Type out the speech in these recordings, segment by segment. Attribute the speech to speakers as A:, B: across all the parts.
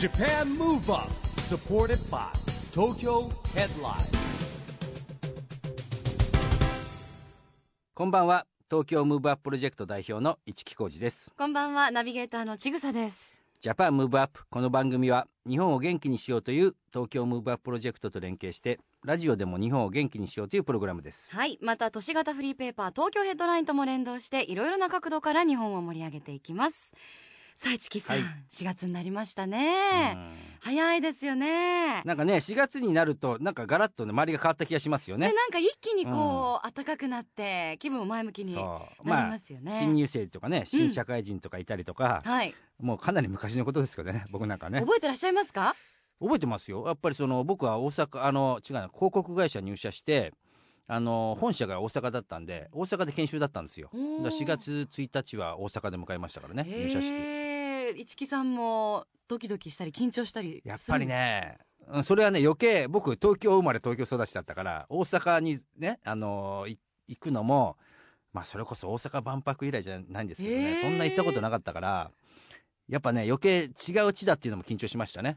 A: JAPAN MOVE UP SUPPORTED BY TOKYO HEADLINE.
B: こんばんは。東京ムーブアッププロジェクト代表の一木広治です。
C: こんばんは。ナビゲーターのちぐさです。
B: Japan Move Up この番組は日本を元気にしようという東京ムーブアッププロジェクトと連携してラジオでも日本を元気にしようというプログラムです。
C: はい。また都市型フリーペーパー東京ヘッドラインとも連動していろいろな角度から日本を盛り上げていきますさあ市木さん、
B: はい。
C: 4月になりましたね。早いですよね。
B: なんかね4月になるとなんかガラッとね周りが変わった気がしますよね。
C: でなんか一気にこう、暖かくなって気分も前向きになりますよね、
B: 新入生とかね新社会人とかいたりとか、
C: はい。
B: もうかなり昔のことですけどね僕なんかね。
C: 覚えてらっしゃいますか？
B: 覚えてますよ。やっぱりその僕は大阪あの違うな広告会社入社してあの本社が大阪だったんで大阪で研修だったんですよ。だから4月1日は大阪で迎えましたからね入社式
C: えー、市木さんもドキドキしたり緊張したり
B: やっぱりねうんそれはね余計僕東京生まれ東京育ちだったから大阪にねあのい行くのもまあそれこそ大阪万博以来じゃないんですけどね、
C: へー。
B: そんな行ったことなかったからやっぱね余計違う地だっていうのも緊張しましたね。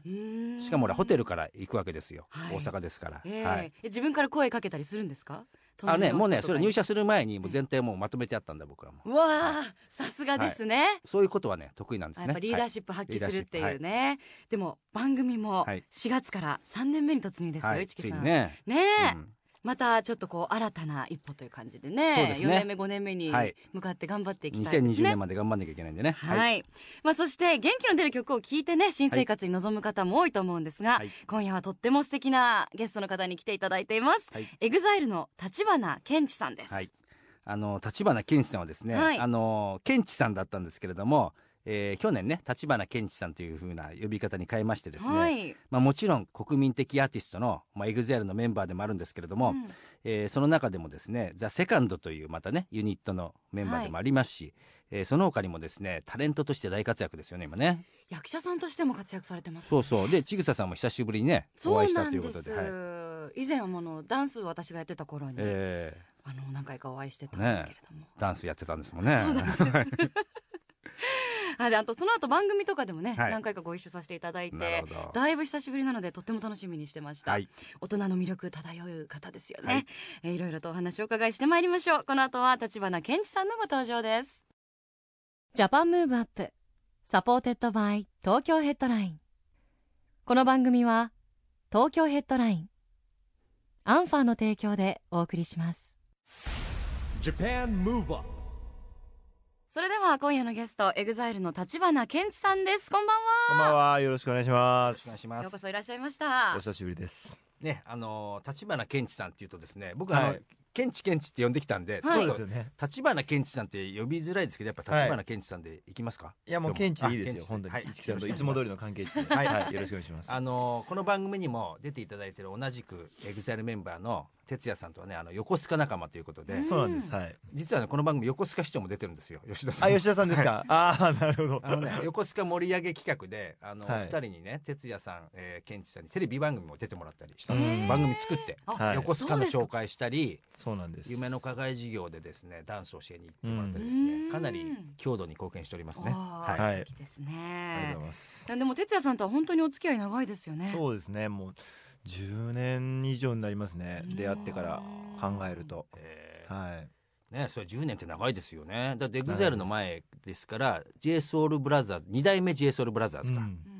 B: しかも俺ホテルから行くわけですよ、
C: はい。
B: 大阪ですから、
C: えー。
B: はい、
C: え自分から声かけたりするんですか？
B: あねもうねそれ入
C: 社
B: 社する前にもう全体もうまとめてあったんだ僕はも。う
C: うわあさすがですね、
B: そういうことはね得意なんですね。
C: やっぱリーダー
B: はい
C: シップ発揮するっていう
B: リーダーシッ
C: ね、でも番組も
B: はい。
C: 4月から3年目に突入ですよ、一木さん。
B: にね。
C: ねえ、
B: うん
C: またちょっとこう新たな一歩という感じでね
B: そうですね。
C: 4年目5年目に
B: はい。
C: 向かって頑張っていきたいです
B: 2020
C: ね
B: 年まで頑張んなきゃいけないんでね。
C: はい、まあ、そして元気の出る曲を聴いてね新生活に臨む方も多いと思うんですが、
B: はい。
C: 今夜はとっても素敵なゲストの方に来ていただいています、
B: はい。
C: エグザイルの橘ケンチさんです、
B: はいあの立花健一さんはですね、
C: はい
B: あの健一さんだったんですけれども、えー去年ね立花健一さんというふうな呼び方に変えましてですね、
C: はい。
B: まあ、もちろん国民的アーティストの、まあ、EXILE のメンバーでもあるんですけれども、
C: うん。
B: えーその中でもですねザ・セカンドというまたねユニットのメンバーでもありますし、えーその他にもですねタレントとして大活躍ですよね今ね。
C: 役者さんとしても活躍されてます
B: そうそう。でちぐささんも久しぶりにねお会いしたということではい。
C: 以前はものダンスを私がやってた頃に、
B: え
C: あの何回かお会いしてたんですけれども、
B: ーダンスやってたんですもんね。
C: そうなんです あであとその後番組とかでもね、
B: はい。
C: 何回かご一緒させていただい
B: な
C: てだいぶ久しぶりなのでとっても楽しみにしてました、
B: はい。
C: 大人の魅力漂う方ですよね、
B: はい。
C: いえーいろいろとお話をお伺いしてまいりましょう。この後は橘ケンチさんのご登場です。 Japan Move Up supported by 東京ヘッドライン。この番組は東京ヘッドラインアンファーの提供でお送りします。
A: JAPAN MOVE UP
C: それでは今夜のゲストエグザイルの橘ケンチさんですこんばんは
D: こんばんは。よろしくお願いします。
B: お願いします
C: ようこそいらっしゃいました
D: お久しぶりです。
B: ねあの橘ケンチさんっていうとですね僕あの、
D: はい
B: ケンチケンチって呼んできたんで、
C: はい
B: ちょっと。橘ケンチさんって呼びづらいですけどやっぱ橘ケンチさんでいきますか、
D: いやもう
B: ど
D: ケンチでいいですよ。本当に。
B: はい
D: 一木さんといつも通りの関係値で。
B: はい
D: はい。よろしくお願いします。
B: あのこの番組にも出ていただいてる同じくエグザイルメンバーの哲也さんとはねあの横須賀仲間ということで、
C: うん
D: そうなんです。はい。
B: 実はねこの番組横須賀市長も出てるんですよ吉田さん
D: あ、吉田さんですか。ああ、なるほど。
B: あのね、横須賀盛り上げ企画であの、
D: はい
B: 二人にね哲也さん、えー、ケンチさんにテレビ番組も出てもらったりしたんです番組作って、横須賀の紹介したり
D: そうなんです。
B: 夢の課外事業でですねダンスを教えに行ってもらったりです
C: うん。
B: ねかなり郷土に貢献しておりますね。はい
D: はい。
C: 素敵です
D: ありがとう
C: ね
D: ございます。
C: でも哲也さんとは本当にお付き合い長いですよね。
D: そうですね。もう10年以上になりますね。
C: うん。
D: 出会ってから考えると。
B: えー。
D: はい。
B: ねそれ10年って長いですよね。だってエグザイルの前ですから J Soul Brothers 2代目 J Soul Brothers か、
D: うん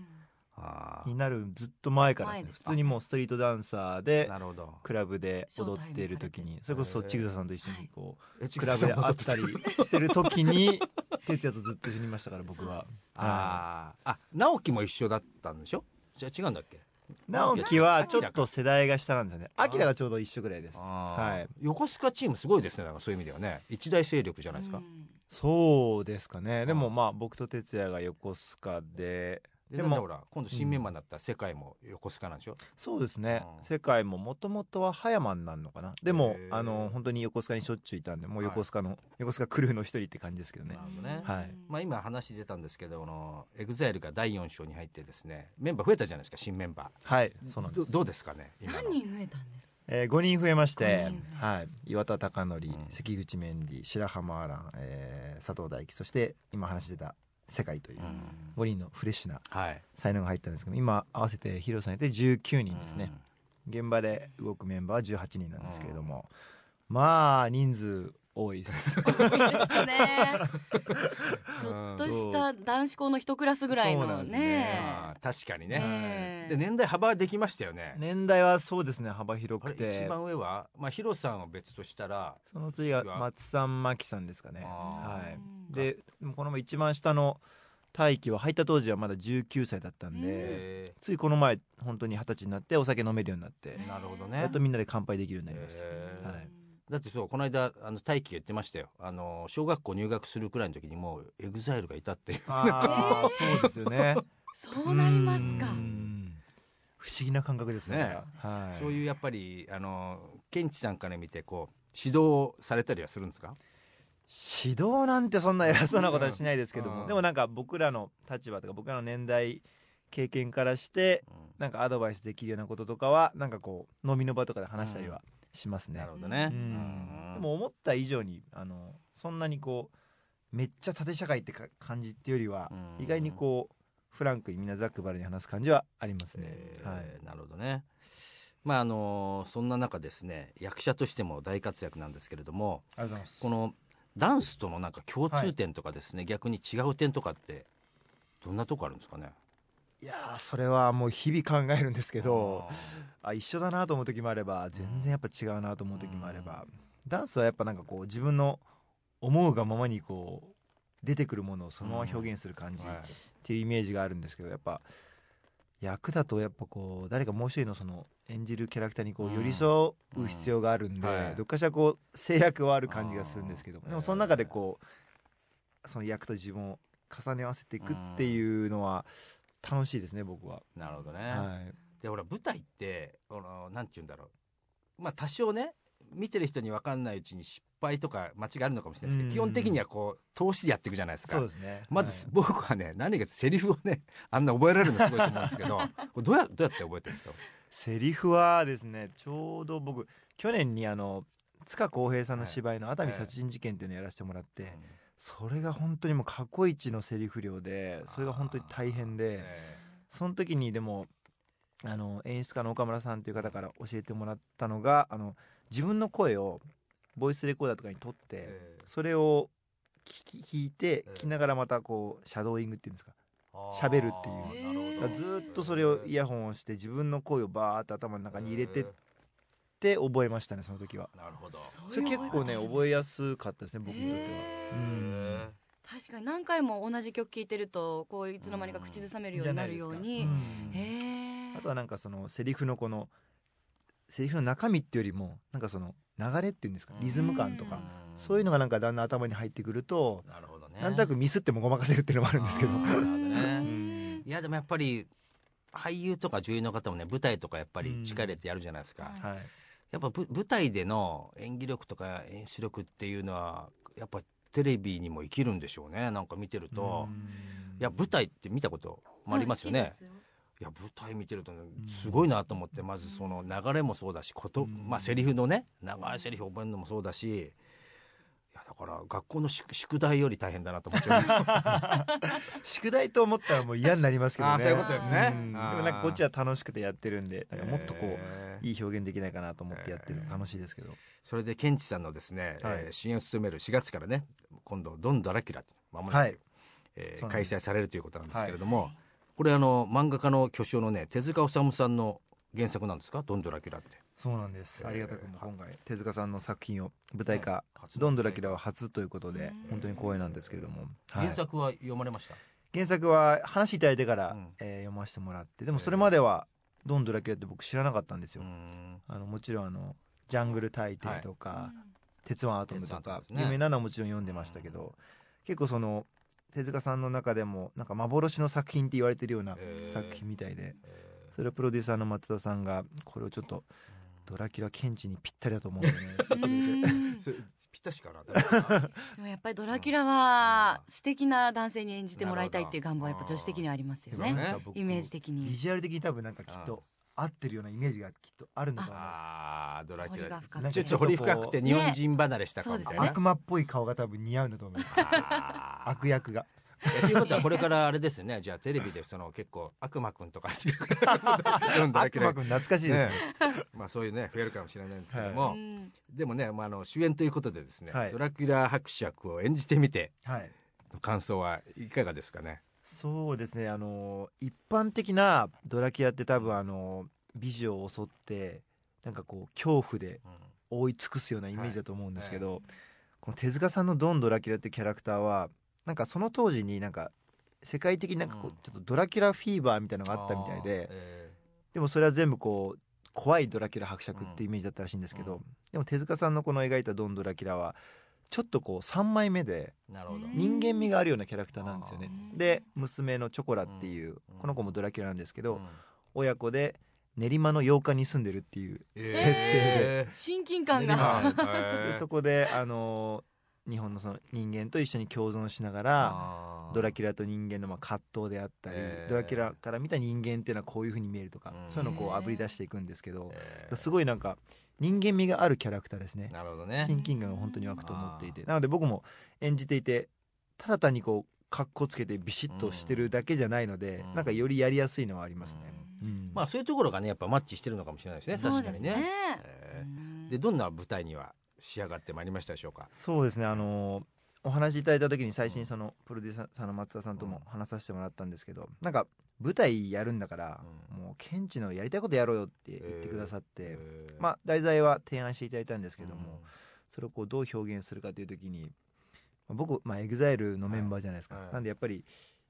D: になるずっと前からね。
C: 前です
D: 普通にもうストリートダンサーで
B: なるほど。
D: クラブで踊っている時にそれこそちぐささんと一緒にこう
B: え
D: クラブで会ったりしてる時に哲也とずっと一緒にいましたから僕は。
B: あー。あ直樹も一緒だったんでしょ？じゃあ違うんだっけ？
D: 直樹はちょっと
B: 明
D: 世代が下なんですよね。
B: あ
D: アキラがちょうど一緒ぐらいです。はい。
B: 横須賀チームすごいですねそういう意味ではね。一大勢力じゃないですか、
C: うん。
D: そうですかね。でもまあ僕と哲也が横須賀で
B: で
D: でも
B: もほら今度新メンバーになった世界も横須賀なんでしょ、
D: そうですね。
B: うん。
D: 世界ももともとは葉山になるのかな。でもあの本当に横須賀にしょっちゅういたんでもう横須賀の横須賀クルーの一人って感じですけどね。
B: なるほどね。
D: はい。
B: まあ、今話出たんですけどあのエグザイルが第4章に入ってですねメンバー増えたじゃないですか新メンバ
D: はい
B: ー
D: そうなんです。
B: どどうですかね
C: 何人増えたんです？
D: えー、5人増えましてはい、岩田貴則、
B: うん。
D: 関口メンディ白浜アラン、えー佐藤大樹そして今話してた世界という
B: うん。
D: 5人のフレッシュな
B: はい。
D: 才能が入ったんですけど今合わせてヒロさんいて19人ですね、現場で動くメンバーは18人なんですけれども、まあ人数多いです。
C: 多いですね。ちょっとした男子校の一クラスぐらいの
D: ね。
C: ね。
B: 確かにね、で年代幅はできましたよね。
D: 年代はそうですね幅広くて。
B: 一番上はまあヒロさんは別としたら
D: その次は。松さんマキさんですかね。
B: あ
D: はい。
C: うん。
D: でこの一番下の大輝は入った当時はまだ19歳だったんで、
B: え
D: ついこの前本当に二十歳になってお酒飲めるようになって、
B: ーなるほどね。
D: やっとみんなで乾杯できるようになりました、はい
B: だってそうこの間あの大輝が言ってましたよ。あの小学校入学するくらいの時にもうエグザイルがいたっていう。
D: ああそうですよね。
C: そうなりますか。
D: うん。不思議な感覚ですね。
B: ね。
D: はい、
B: そういうやっぱりあのケンチさんから見てこう指導されたりはするんですか？
D: 指導なんてそんな偉そうなことはしないですけども、
B: うん。
D: でもなんか僕らの立場とか僕らの年代経験からしてなんかアドバイスできるようなこととかはなんかこう飲みの場とかで話したりはしますね、
B: なるほどね、
D: でも思った以上にあのそんなにこうめっちゃ縦社会ってか感じっていうよりは、
B: うん。
D: 意外にこうフランクにみんなざっくばらに話す感じはありますね、
B: えー
D: はい。
B: なるほどね。まああのそんな中ですね役者としても大活躍なんですけれどもこのダンスとのなんか共通点とかですね、逆に違う点とかってどんなとこあるんですかね？
D: いやーそれはもう日々考えるんですけど
B: あ
D: あ一緒だなと思う時もあれば全然やっぱ違うなと思う時もあれば、ダンスはやっぱなんかこう自分の思うがままにこう出てくるものをそのまま表現する感じっていうイメージがあるんですけどやっぱ役だとやっぱこう誰かもう一人のその演じるキャラクターにこ
B: う
D: うん寄り添う必要があるんで、どっかしらこう制約はある感じがするんですけどでもその中でこうその役と自分を重ね合わせていくっていうのは楽しいですね僕は。
B: なるほどね、
D: はい。
B: でほら舞台ってあのなんて言うんだろう。まあ多少ね見てる人に分かんないうちに失敗とか間違いあるのかもしれないですけど、
D: うん
B: 基本的にはこう投資でやっていくじゃないですか。
D: そうですね。
B: まず、
D: はい。
B: 僕はね何がセリフをねあんな覚えられるのすごいと思うんですけどどうやどうやって覚えてるんですか、
D: セリフはですねちょうど僕去年にあの塚浩平さんの芝居の「熱海殺人事件」っていうのをやらせてもらって、それが本当にもう過去一のセリフ量でそれが本当に大変で
B: え
D: その時にでもあの演出家の岡村さんという方から教えてもらったのがあの自分の声をボイスレコーダーとかに撮って
B: え
D: それを聞き聞いて
B: ええ。
D: 聞きながらまたこうシャドーイングっていうんですか喋るっていう。
B: なるほど。
D: だからずーっとそれをイヤホンをして自分の声をバーって頭の中に入れてって覚えましたねその時は。
B: なるほど。
D: それ結構ね覚えやすかったですね僕にとっては。
C: へー。
D: うん。
C: 確かに何回も同じ曲聴いてるとこういつの間にか口ずさめるようになるよう
D: う
C: に
D: あとはなんかそのセリフのこのセリフの中身っていうよりもなんかその流れっていうんですかリズム感とかそういうのがなんかだんだん頭に入ってくると
B: なるほどね。
D: なんとなくミスってもごまかせるっていうのもあるんですけど。
B: あーなるほどね。
D: うん。
B: いやでもやっぱり俳優とか女優の方もね舞台とかやっぱり力入れてやるじゃないですか、
C: うん
D: はい
B: やっぱぶ舞台での演技力とか演出力っていうのはやっぱテレビにも生きるんでしょうね。なんか見てると、
D: うん。
B: いや舞台って見たこともありますよね、
C: はい
B: や舞台見てるとねすごいなと思ってまずその流れもそうだしこと、
D: うん。
B: まあセリフのね長いセリフ覚えるのもそうだしだから学校の宿宿題より大変だなと思っちゃう。
D: 宿題と思ったらもう嫌になりますけどね。
B: そういうことですね。
D: うん。でもなんかこっちは楽しくてやってるんでだからもっとこう
B: えー。
D: いい表現できないかなと思ってやってると楽しいですけど。
B: それでケンチさんのですね、
D: はい。
B: えー主演を務める4月からね今度「ドン・ドラキュラ」まもなく、
D: はい。
B: えー開催されるということなんですけれども、これあの漫画家の巨匠のね手塚治虫さんの原作なんですか「ドン・ドラキュラ」って。
D: そうなんです。
B: えー
D: ありがたくも今回手塚さんの作品を舞台化
B: はい。初「
D: ドンドラキュラ」は初ということで
C: うん。
D: 本当に光栄なんですけれども。はい。
B: 原作は読まれました、
D: 原作は話いただいてから
B: うん。
D: えー読ませてもらって。でもそれまでは「ドンドラキュラ」って僕知らなかったんです
B: う
D: よ
B: ん。
D: あのもちろんあの「ジャングル大帝」とか「鉄腕アトム」とか有名なのはもちろん読んでましたけど結構その手塚さんの中でもなんか幻の作品って言われてるような作品みたいで
B: え
D: それをプロデューサーの松田さんがこれをちょっとドラキュラ検知にぴったりだと思うんでね。言ってくれて
C: うん。
B: それぴったしかな
C: でもやっぱりドラキュラは素敵な男性に演じてもらいたいっていう願望はやっぱ女子的にはありますよね。
B: なるほど。
D: なんか僕
C: イメージ的
D: ビ
C: に
D: ジュアル的に多分なんかきっと合ってるようなイメージがきっとあるんだと思いま
B: あードラキュラ
C: 彫りが深
D: くて。
B: ちょっと掘り深くて日本人離れした顔みたいな、
C: ねね
D: す悪魔っぽい顔が多分似合うんだと思います悪役が。
B: えということはこれからあれですよね。じゃあテレビでその結構悪魔くんとか。読んだだけで
D: 悪魔くん懐かしいですね。
B: ね。まあそういうね増えるかもしれないんですけど
C: う
B: も、
C: ん
B: でもね、まあ、あの主演ということでですね、
D: はい。
B: ドラキュラ伯爵を演じてみて
D: はい。
B: の感想はいかがですかね？
D: そうですね。あの一般的なドラキュラって多分あの美女を襲ってなんかこう恐怖で覆い尽くすようなイメージだと思うんですけど、
B: は
D: この手塚さんのドン・ドラキュラってキャラクターはなんかその当時になんか世界的になんかこう
B: うん。
D: ちょっとドラキュラフィーバーみたいなのがあったみたいで、
B: え
D: でもそれは全部こう怖いドラキュラ伯爵っていうイメージだったらしいんですけど、
B: うん。
D: でも手塚さんのこの描いたドン・ドラキュラはちょっとこう3枚目で人間味があるようなキャラクターなんですよね。
C: うん
D: で娘のチョコラっていう
B: うん。
D: この子もドラキュラなんですけど
B: うん。
D: 親子で練馬の洋館に住んでるっていう
B: え
C: 親近感
B: ー
C: が。
B: は い
D: でそこであのー日本のその人間と一緒に共存しながらドラキュラと人間のまあ葛藤であったり、
B: えー
D: ドラキュラから見た人間っていうのはこういうふうに見えるとか、
B: うん。
D: そういうのをこうあぶり出していくんですけど、
B: えー
D: すごいなんか人間味があるキャラクターですね。
B: なるほどね。
D: 親近感が本当に湧くと思っていて。なので僕も演じていてただ単にこうかっこつけてビシッとしてるだけじゃないので、
B: うん。
D: なんかよりやりやすいのはありますね、うん。
B: まあそういうところがねやっぱマッチしてるのかもしれないですね。確かにね。
C: ですね。
B: え
C: うん。
B: ーでどんな舞台には仕上がってまいりましたでしょうか？
D: そうですね。あのーお話しいただいた時に最初にそのプロデューサーさんの松田さんとも話させてもらったんですけどなんか舞台やるんだから、
B: うん。
D: もうケンチのやりたいことやろうよって言ってくださって、
B: えー。
D: まあ題材は提案していただいたんですけども、
B: うん。
D: それをこうどう表現するかという時にまあ僕、まあ、EXILE のメンバーじゃないですか、
B: はい。はい。
D: なんでやっぱり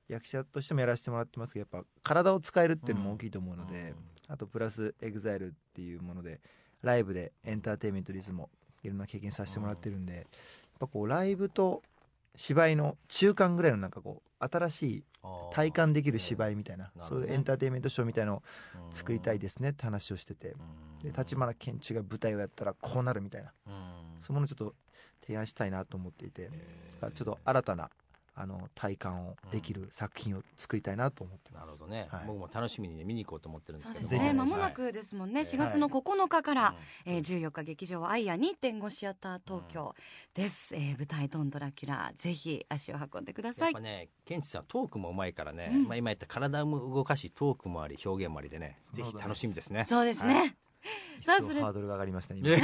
D: 役者としてもやらせてもらってますけどやっぱ体を使えるっていうのも大きいと思うので、あとプラス EXILE っていうものでライブでエンターテインメントリズムもいろんな経験させてもらってるんで、やっぱこうライブと芝居の中間ぐらいのなんかこう新しい体感できる芝居みたいなそういうエンターテインメントショーみたいのを
B: うん
D: 作りたいですねって話をしてて
B: うん。
D: で立花健一が舞台をやったらこうなるみたいな
B: うん。
D: そういうものをちょっと提案したいなと思っていてちょっと新たなあの体感をできる作品を作りたいなと思ってます。
B: なるほどね、
D: はい。
B: 僕も楽しみに、ね、見に行こうと思ってるんです
C: そう
B: けど
C: ね。間もな
B: はい
C: くですもんね。
B: はい。
C: 4月の9日から、
B: うん。
C: えー、14日劇場アイア2.5シアター東京です、えー舞台「ドンドラキュラ」ぜひ足を運んでください。
B: やっぱねケンチさんトークもうまいからね、
C: うん。
B: まあ、今言った体も動かしトークもあり表現もありでねぜひ楽しみですね。
C: そうですね、
D: 一
C: さあそれ
D: 層ハードルが上がりましたね
C: 頑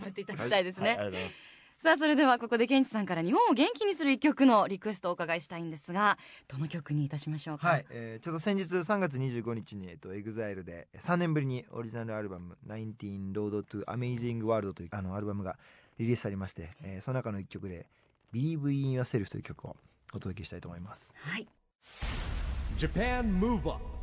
C: 張っていただきたいですね、
D: はい。ありがとうございます
C: さあそれではここでケンチさんから日本を元気にする一曲のリクエストをお伺いしたいんですがどの曲にいたしましょうか？
D: はい、えーちょうど先日3月25日に、えっと、EXILE で3年ぶりにオリジナルアルバム「19 Road to Amazing World」というあのアルバムがリリースされまして、えーその中の一曲で「Believe in Yourself」という曲をお届けしたいと思います。
C: はい、
A: Japan Move Up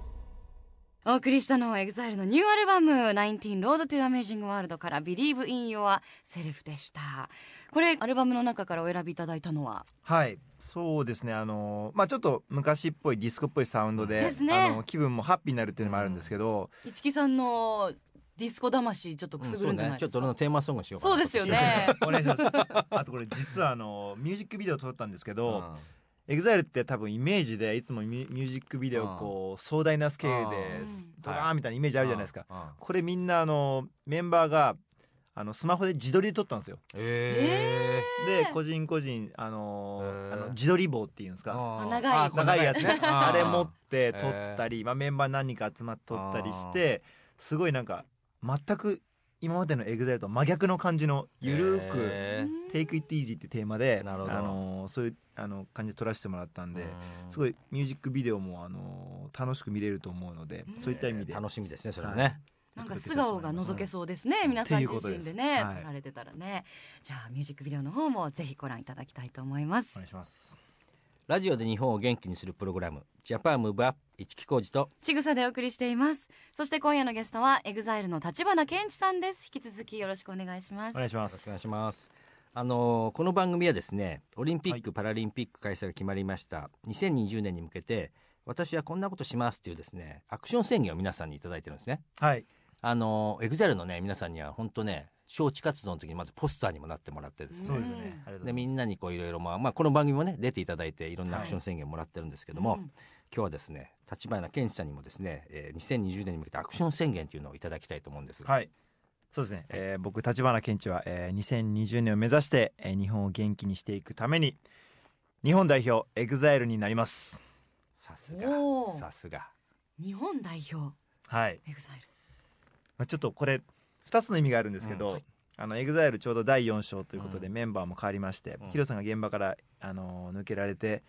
C: お送りしたのは EXILE のニューアルバム「19 Road to Amazing World」から「Believe in Yourself」でした。これアルバムの中からお選びいただいたのは？
D: はい。そうですね。あのーまあちょっと昔っぽいディスコっぽいサウンドで
C: ですね。
D: あの気分もハッピーになるっていうのもあるんですけど、
C: 市木さんのディスコ魂ちょっとくすぐるんじゃないですか、
B: ちょっと俺のテーマソングしようかな
C: そうですよね。
D: お願いします。あとこれ実はあのミュージックビデオ撮ったんですけど、EXILE って多分イメージでいつもミュージックビデオこう壮大なスケールで
C: うん。
D: ドカーンみたいなイメージあるじゃないですか、これみんなあのメンバーがあのスマホで自撮りで撮ったんですよ。
B: え
D: で個人個人あのあの自撮り棒っていうんですか。
C: 長い
D: いやつ
B: あ
D: れ持って撮ったり、まあ、メンバー何人か集まって撮ったりしてすごいなんか全く今までの EXILE と真逆の感じのゆるーく
B: へ「
D: Take It Easy」ってテーマで
B: なるほど。
D: あのそういうあの感じで撮らせてもらったんで
B: うん。
D: すごいミュージックビデオもあの楽しく見れると思うので
C: うん
D: そういった意味で。
B: 楽しみですねそれはね、
C: なんか素顔が覗けそうですね、
D: うん。
C: 皆さん自身でね、
D: はい。
C: 撮られてたらね。じゃあミュージックビデオの方もぜひご覧いただきたいと思います。
D: お願いします
B: ラジオで日本を元気にするプログラムジャパンムーブアップ一木工事と
C: ちぐさでお送りしています。そして今夜のゲストは EXILE の橘ケンチさんです。引き続きよろしくお願いします。
D: お願いします。
B: お願いします。あのーこの番組はですねオリンピック・パラリンピック開催が決まりました。2020年に向けて私はこんなことしますというですねアクション宣言を皆さんにいただいてるんですね。
D: はい。
B: あのエグザイルのね皆さんには本当ね招致活動の時にまずポスターにもなってもらってですね。
D: そうですよね。ありがとうございます。
B: でみんなにこういろいろまあ、まあ、この番組もね出ていただいていろんなアクション宣言もらってるんですけども、
C: うん。
B: 今日はですね橘ケンチさんにもですね、えー2020年に向けてアクション宣言というのをいただきたいと思うんです。が、
D: はい。そうですね、えー僕橘ケンチは、えー2020年を目指して、えー日本を元気にしていくために、日本代表エグザイルになります。
B: さすが。さすが。
C: 日本代表。
D: はい、
C: エグザイル。
D: まあ、ちょっとこれ2つの意味があるんですけど、
B: うん
C: はい。
D: あのエグザイルちょうど第4章ということで、
B: うん。
D: メンバーも変わりまして、
B: うん。
D: ヒロさんが現場から、あのー抜けられて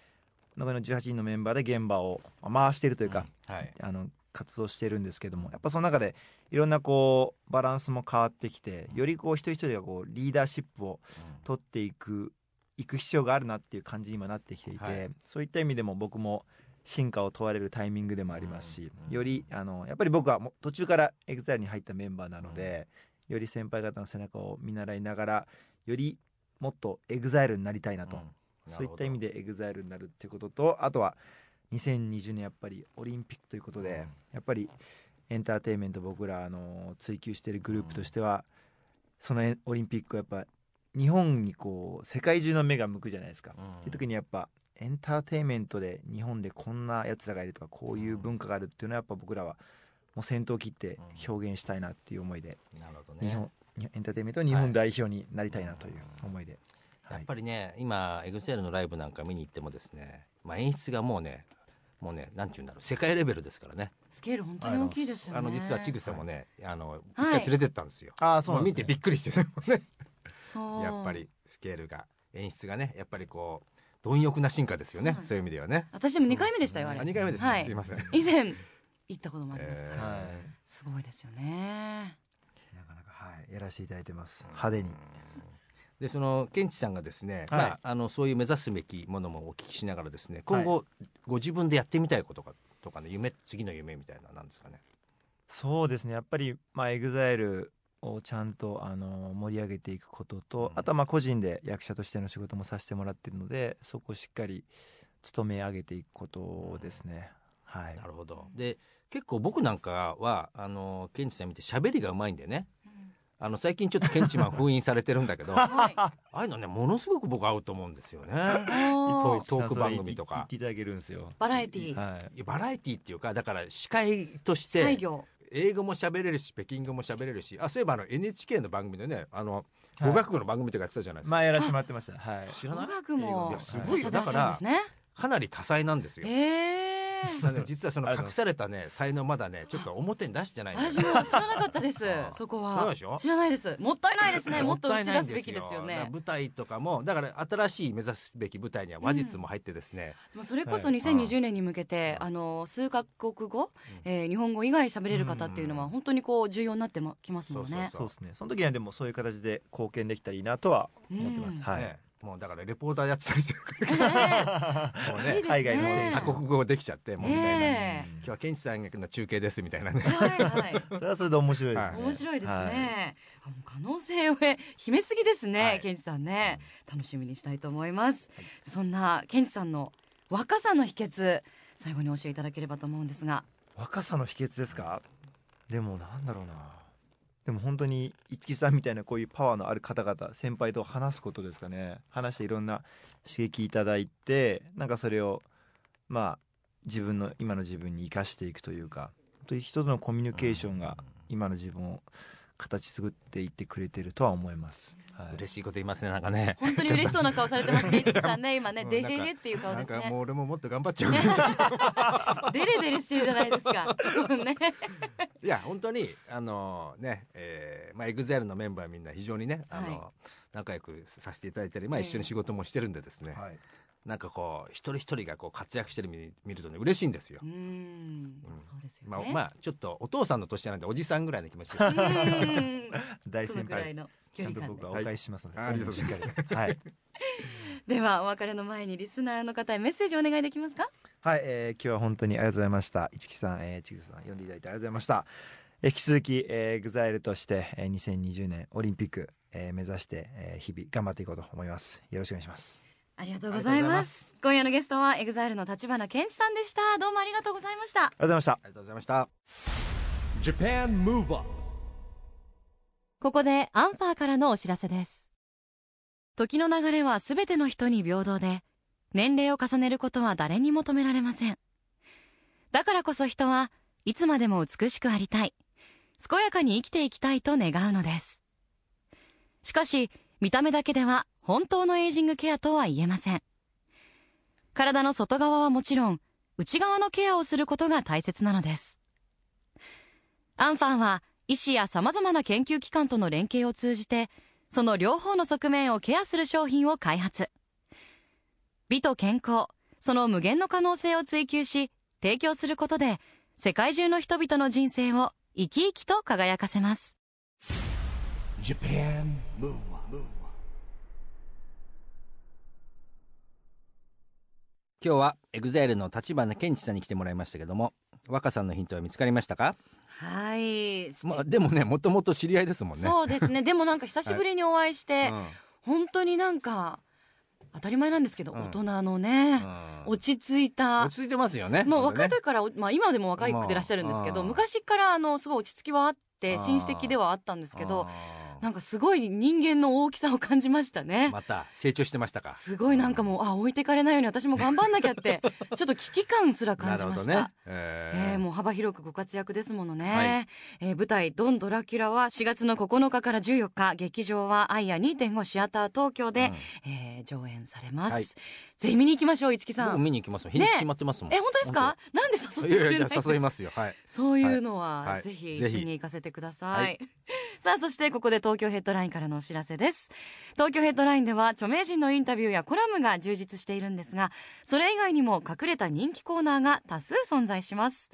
D: 残りの18人のメンバーで現場をまあ回しているというか、
B: うん。はい。
D: あの活動してるんですけどもやっぱその中でいろんなこうバランスも変わってきてよりこう一人一人がこうリーダーシップを取っていくいく必要があるなっていう感じに今なってきていて、
B: はい。
D: そういった意味でも僕も進化を問われるタイミングでもありますし、
B: うん。
D: よりあのやっぱり僕はもう途中から EXILE に入ったメンバーなので、より先輩方の背中を見習いながらよりもっと EXILE になりたいなと、
B: うん。
D: そういった意味
B: で
D: で EXILE になるってこととあとは2020年やっぱりオリンピックということで、
B: うん。
D: やっぱりエンターテインメント僕らあの追求しているグループとしては、そのエオリンピックはやっぱ日本にこう世界中の目が向くじゃないですか。っていう時にやっぱエンターテインメントで日本でこんなやつらがいるとかこういう文化があるっていうのはやっぱ僕らはもう先頭を切って表現したいなっていう思いで、
B: なるほどね。
D: 日本にエンターテインメントの日本代表になりたいなという思いで、
B: やっぱりね今 EXILE のライブなんか見に行ってもですね、まあ、演出がもうねもうねなんて言うんだろう世界レベルですからね。
C: スケール本当に大きいですよね。
B: あの実はちぐさもね、あの一
C: はい
B: 回連れてったんですよ、
D: ああそう
B: もう見てびっくりしてね。
C: そう。
B: やっぱりスケールが演出がねやっぱりこう貪欲な進化ですよね。
C: そう
B: いう意味ではね。
C: 私でも2回目でしたよあれ。
B: あ2回目です、
C: はい。
B: すいません。
C: 以前行ったこともありますから、すごいですよね。
D: なかなかはいやらせていただいてます。派手に。
B: でそのケンチさんがですね、
D: はい。
B: まあ、あのそういう目指すべきものもお聞きしながらですね今後、ご自分でやってみたいことかとかね夢次の夢みたいなのは何ですかね？
D: そうですね。やっぱりまあ EXILE をちゃんとあの盛り上げていくことと、
B: うん。
D: あとはまあ個人で役者としての仕事もさせてもらってるのでそこをしっかり務め上げていくことですね、はい。
B: なるほど。で結構僕なんかはあのケンチさん見て喋りがうまいんでね。あの最近ちょっとケンチマン封印されてるんだけどあ
C: はい。
B: あいうのねものすごく僕合うと思うんですよね。トーク番組とか。
D: 言っていただけるんですよ。
C: バラエティー。
D: はい。
B: バラエティーっていうかだから司会として英語も喋れるし北京語も喋れるしあそういえばあの NHK の番組でねあの
D: はい。
B: 語学部の番組とかやってたじゃないですか、
D: 前やらせてもらってました。はい。
B: 知らない？
C: 語学も
B: いやすごいよ。
C: 出されてら
B: かなり多彩なんですよ、
C: ええ
B: だから実はその隠されたね才能まだねちょっと表に出してないんだよ
C: 私も知らなかったですそこは。
B: そうでしょ？
C: 知らないです。もったいないですね。もっと
B: も
C: 打ち出すべき
B: いないん
C: ですよ。ね
B: 舞台とかもだから新しい目指すべき舞台には話術も入ってですね、
C: でもそれこそ
D: はい。
C: 2020年に向けて、あの数カ国語、えー日本語以外喋れる方っていうのは本当にこう重要になってきますもんね。
D: そうですね。その時にはでもそういう形で貢献できたらいいなとは思ってます、
C: うん。
D: はい、
B: ねもうだからレポーターやってたりしてる もうね
C: ね。
D: 海外の
B: 多国語できちゃってもうみたいな、
C: ね
B: 今日はケンチさんの中継ですみたいなね。
C: はいはい。
D: それはそれで面白いですね、
B: はい。
C: 面白いです
D: はい
C: ね。あもう可能性を秘めすぎですね、
B: はい。
C: ケンチさんね。楽しみにしたいと思います。そんなケンチさんの若さの秘訣、最後に教えていただければと思うんですが。
D: 若さの秘訣ですか？でもなんだろうなでも本当に一木さんみたいなこういうパワーのある方々先輩と話すことですかね。話していろんな刺激いただいてなんかそれをまあ自分の今の自分に生かしていくというか本当に人とのコミュニケーションが今の自分を形作っていってくれてるとは思います、はい、
B: 嬉しいこと言いますねなんかね
C: 本当に嬉しそうな顔されてます、さんね。今ね、
B: うん
C: デヘヘっていう顔
B: なん
C: ですね。
B: かもう俺ももっと頑張っちゃう
C: デレデレしてるじゃないですか。ね。
B: いや本当にあのね、えーまあ、エグザイルのメンバーみんな非常にねあの、
C: は
B: 仲良くさせていただいたり、まあ、
C: ええ
B: 一緒に仕事もしてるんでですね、
D: はい
B: なんかこう一人一人がこう活躍してる見見るとね嬉しいんですよ
C: う。ん、そうですよ
B: まあ、
C: ね。
B: まあちょっとお父さんの年なんでおじさんぐらいの気持ちで
C: うん
D: 大
C: その
D: 先輩です
C: くらいの距
D: ちゃんと
C: 離感で
D: 僕はお返ししますので、
B: はいありがとうございます
D: しっかりはい
C: ではお別れの前にリスナーの方へメッセージお願いできますか？
D: はい、えー今日は本当にありがとうございました。一木さん、えー、ちぐささん、呼んでいただいてありがとうございました。えー引き続き、えー、エグザイルとして、えー、2020年オリンピック、えー目指して、えー日々頑張っていこうと思います。よろしくお願いします。
C: ありがとうございます。今夜のゲストはエグザイルの橘ケンチさんでした。どうもありがとうございました。
D: ありがとうございました。
B: ありがとうございました。
A: Japan Move Up
C: ここでアンファーからのお知らせです。時の流れはすべての人に平等で年齢を重ねることは誰にも止められません。だからこそ人はいつまでも美しくありたい。健やかに生きていきたいと願うのです。しかし見た目だけでは本当のエイジングケアとは言えません。体の外側はもちろん内側のケアをすることが大切なのです。アンファンは医師やさまざまな研究機関との連携を通じてその両方の側面をケアする商品を開発。美と健康その無限の可能性を追求し提供することで世界中の人々の人生を生き生きと輝かせます
A: Japan Move Up
B: 今日は EXILEの橘ケンチさんに来てもらいましたけども若さんのヒントは見つかりましたか、
C: はい、
B: まあ、でもねもともと知り合いですもんね。
C: そうですね。でもなんか久しぶりにお会いして、
B: うん。
C: 本当になんか当たり前なんですけど、
B: うん。
C: 大人のね、
B: うん。
C: 落ち着いた。
B: 落ち着いてますよね
C: もう若い時から、まあ、今でも若いくてらっしゃるんですけど、
B: まあ
C: 昔からあのすごい落ち着きはあって紳士的ではあったんですけど
B: あ
C: なんかすごい人間の大きさを感じました
B: ー
C: ね。
B: また成長してましたか。
C: すごいなんかもうあ置いてかれないように私も頑張んなきゃって ちょっと危機感すら感
B: な
C: じました。
B: ね。え
C: えーもう幅広くご活躍ですものね、えー舞台「ドン・ドラキュラ」は4月の9日から14日劇場はアイア2.5シアター東京で、えー上演されます、
B: はい。
C: ぜひ見に行きましょう市木さ
B: 僕
C: ん
B: 見に行きます日にち決まってますもん、
C: え本当ですか？なんで誘ってくれないんです
B: 誘いますよ。はい。
C: そういうの
B: は
C: はい。ぜひ一緒に行かせてください、
B: はい。
C: さあそしてここで東東京ヘッドラインからのお知らせです。東京ヘッドラインでは著名人のインタビューやコラムが充実しているんですがそれ以外にも隠れた人気コーナーが多数存在します。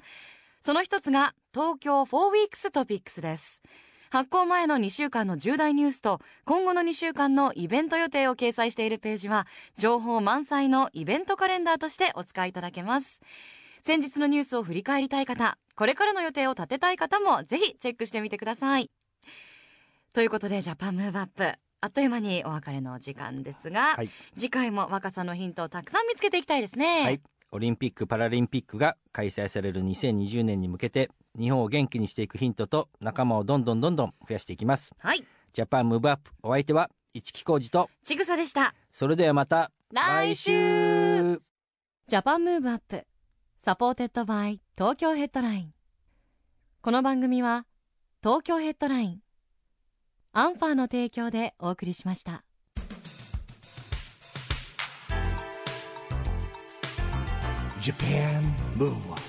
C: その一つが東京4 weeks トピックスです。発行前の2週間の重大ニュースと今後の2週間のイベント予定を掲載しているページは情報満載のイベントカレンダーとしてお使いいただけます。先日のニュースを振り返りたい方これからの予定を立てたい方もぜひチェックしてみてください。ということでジャパンムーブアップあっという間にお別れの時間ですが、
B: はい。
C: 次回も若さのヒントをたくさん見つけていきたいですね、
B: はい。オリンピック・パラリンピックが開催される2020年に向けて日本を元気にしていくヒントと仲間をどんどんどんどん増やしていきます。
C: はい。
B: Japan Move Up お相手は一木広治と
C: ちぐさでした。
B: それではまた
C: 来週。
B: 来
C: Japan Move Up supported by TOKYO HEADLINE。この番組は東京ヘッドラインアンファーの提供でお送りしました
A: Japan Move on.